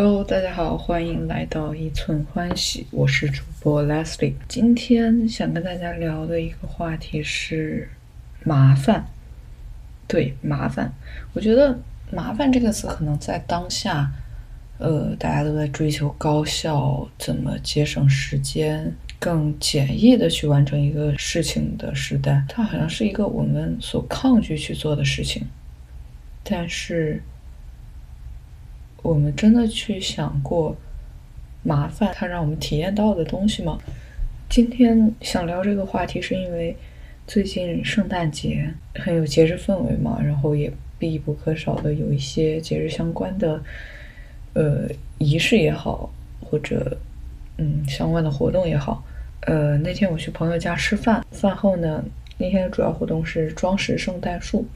Hello，大家好，欢迎来到一寸欢喜，我是主播 Leslie。今天想跟大家聊的一个话题是麻烦。对，麻烦。我觉得“麻烦”这个词可能在当下，呃，大家都在追求高效，怎么节省时间，更简易的去完成一个事情的时代，它好像是一个我们所抗拒去做的事情。但是。我们真的去想过麻烦它让我们体验到的东西吗？今天想聊这个话题，是因为最近圣诞节很有节日氛围嘛，然后也必不可少的有一些节日相关的呃仪式也好，或者嗯相关的活动也好。呃，那天我去朋友家吃饭，饭后呢，那天的主要活动是装饰圣诞树。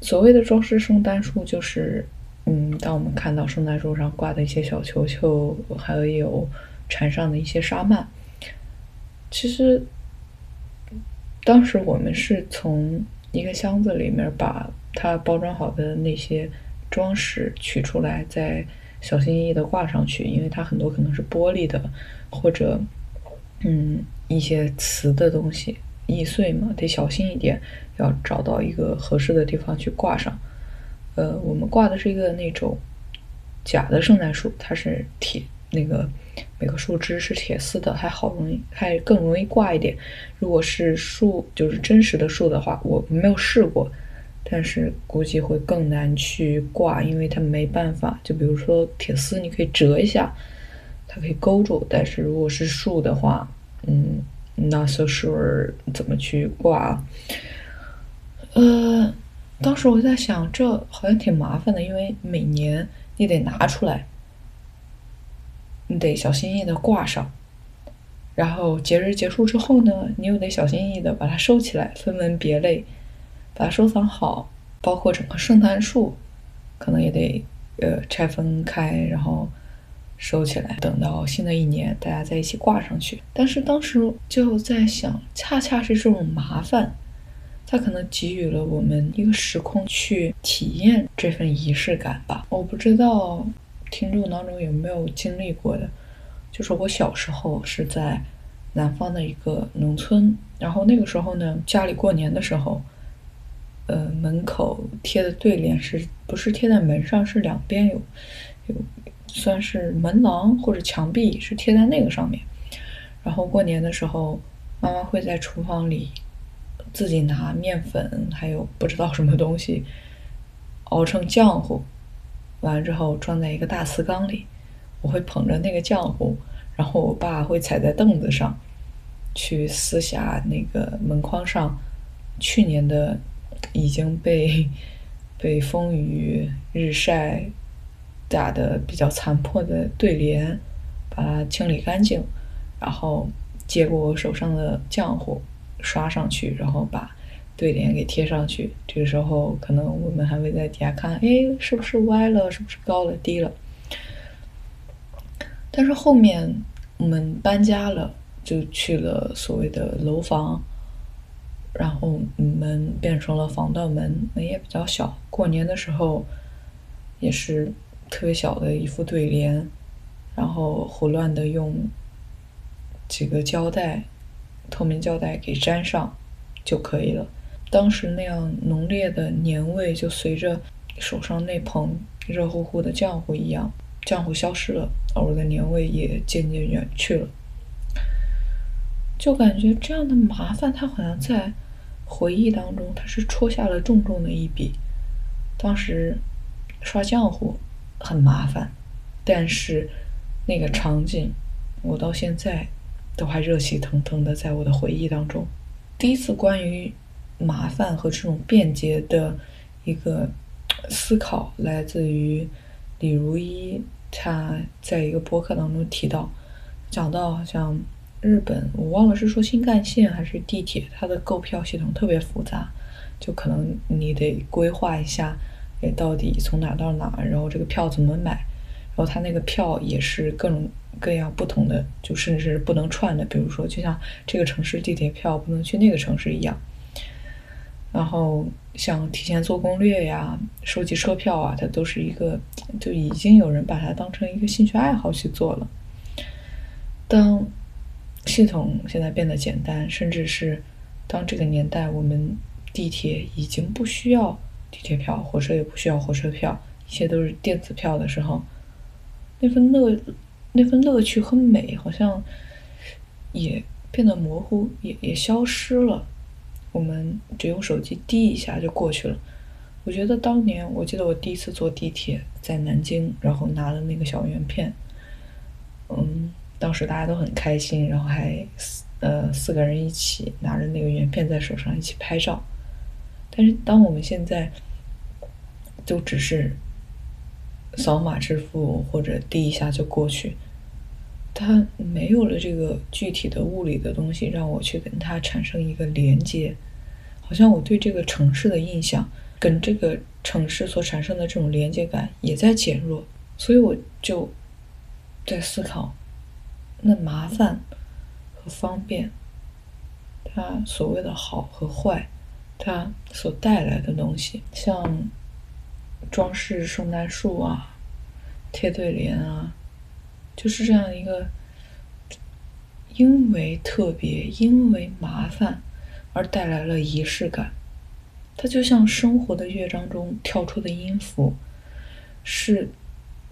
所谓的装饰圣诞树，就是。嗯，当我们看到圣诞树上挂的一些小球球，还有缠上的一些纱幔，其实当时我们是从一个箱子里面把它包装好的那些装饰取出来，再小心翼翼的挂上去，因为它很多可能是玻璃的，或者嗯一些瓷的东西易碎嘛，得小心一点，要找到一个合适的地方去挂上。呃，我们挂的是一个那种假的圣诞树，它是铁，那个每个树枝是铁丝的，还好容易，还更容易挂一点。如果是树，就是真实的树的话，我没有试过，但是估计会更难去挂，因为它没办法。就比如说铁丝，你可以折一下，它可以勾住，但是如果是树的话，嗯，not so sure 怎么去挂，呃。当时我在想，这好像挺麻烦的，因为每年你得拿出来，你得小心翼翼的挂上，然后节日结束之后呢，你又得小心翼翼的把它收起来，分门别类，把它收藏好，包括整个圣诞树，可能也得呃拆分开，然后收起来，等到新的一年大家在一起挂上去。但是当时就在想，恰恰是这种麻烦。它可能给予了我们一个时空去体验这份仪式感吧。我不知道听众当中有没有经历过的，就是我小时候是在南方的一个农村，然后那个时候呢，家里过年的时候，呃，门口贴的对联是不是贴在门上，是两边有有算是门廊或者墙壁是贴在那个上面，然后过年的时候，妈妈会在厨房里。自己拿面粉，还有不知道什么东西 熬成浆糊，完了之后装在一个大瓷缸里。我会捧着那个浆糊，然后我爸会踩在凳子上，去撕下那个门框上去年的已经被 被风雨日晒打的比较残破的对联，把它清理干净，然后接过我手上的浆糊。刷上去，然后把对联给贴上去。这个时候，可能我们还会在底下看，哎，是不是歪了？是不是高了、低了？但是后面我们搬家了，就去了所谓的楼房，然后门变成了防盗门，门也比较小。过年的时候也是特别小的一副对联，然后胡乱的用几个胶带。透明胶带给粘上就可以了。当时那样浓烈的年味，就随着手上那捧热乎乎的浆糊一样，浆糊消失了，而我的年味也渐渐远去了。就感觉这样的麻烦，它好像在回忆当中，它是戳下了重重的一笔。当时刷浆糊很麻烦，但是那个场景，我到现在。都还热气腾腾的，在我的回忆当中，第一次关于麻烦和这种便捷的一个思考，来自于李如一，他在一个博客当中提到，讲到好像日本，我忘了是说新干线还是地铁，它的购票系统特别复杂，就可能你得规划一下，哎，到底从哪到哪，然后这个票怎么买，然后他那个票也是各种。各样不同的，就甚至是不能串的，比如说，就像这个城市地铁票不能去那个城市一样。然后像提前做攻略呀、收集车票啊，它都是一个就已经有人把它当成一个兴趣爱好去做了。当系统现在变得简单，甚至是当这个年代我们地铁已经不需要地铁票，火车也不需要火车票，一切都是电子票的时候，那份乐那份乐趣和美好像也变得模糊，也也消失了。我们只用手机滴一下就过去了。我觉得当年，我记得我第一次坐地铁在南京，然后拿了那个小圆片，嗯，当时大家都很开心，然后还四呃四个人一起拿着那个圆片在手上一起拍照。但是当我们现在就只是扫码支付或者滴一下就过去，它没有了这个具体的物理的东西让我去跟它产生一个连接。好像我对这个城市的印象，跟这个城市所产生的这种连接感也在减弱，所以我就在思考，那麻烦和方便，它所谓的好和坏，它所带来的东西，像装饰圣诞树啊、贴对联啊，就是这样一个，因为特别，因为麻烦。而带来了仪式感，它就像生活的乐章中跳出的音符，是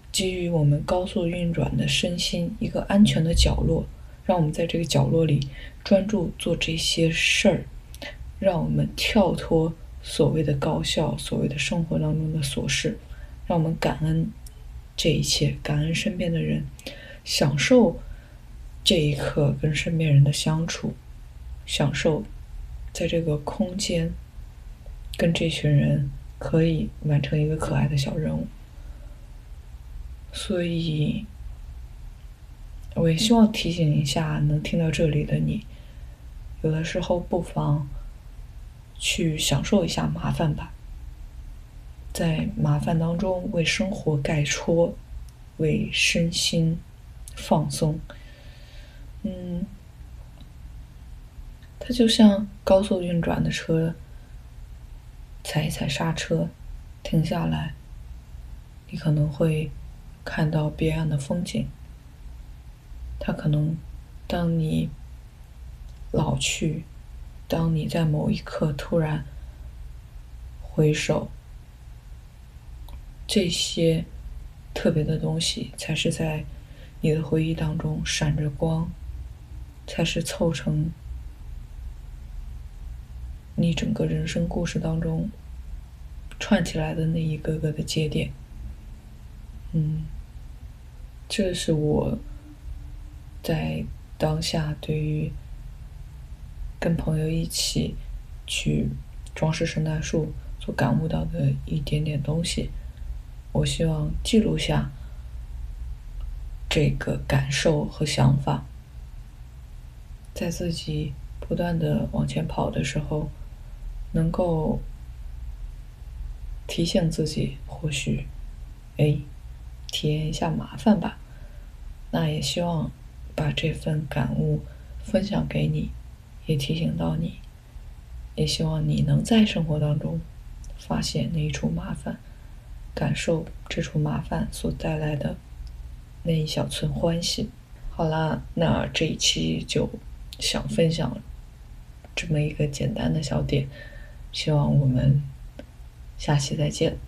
给予我们高速运转的身心一个安全的角落，让我们在这个角落里专注做这些事儿，让我们跳脱所谓的高效、所谓的生活当中的琐事，让我们感恩这一切，感恩身边的人，享受这一刻跟身边人的相处，享受。在这个空间，跟这群人可以完成一个可爱的小任务，所以我也希望提醒一下能听到这里的你，有的时候不妨去享受一下麻烦吧，在麻烦当中为生活盖戳，为身心放松，嗯。它就像高速运转的车，踩一踩刹车，停下来，你可能会看到别样的风景。它可能，当你老去，当你在某一刻突然回首，这些特别的东西，才是在你的回忆当中闪着光，才是凑成。你整个人生故事当中串起来的那一个个的节点，嗯，这是我在当下对于跟朋友一起去装饰圣诞树所感悟到的一点点东西。我希望记录下这个感受和想法，在自己不断的往前跑的时候。能够提醒自己，或许，哎，体验一下麻烦吧。那也希望把这份感悟分享给你，也提醒到你。也希望你能在生活当中发现那一处麻烦，感受这处麻烦所带来的那一小寸欢喜。好啦，那这一期就想分享这么一个简单的小点。希望我们下期再见。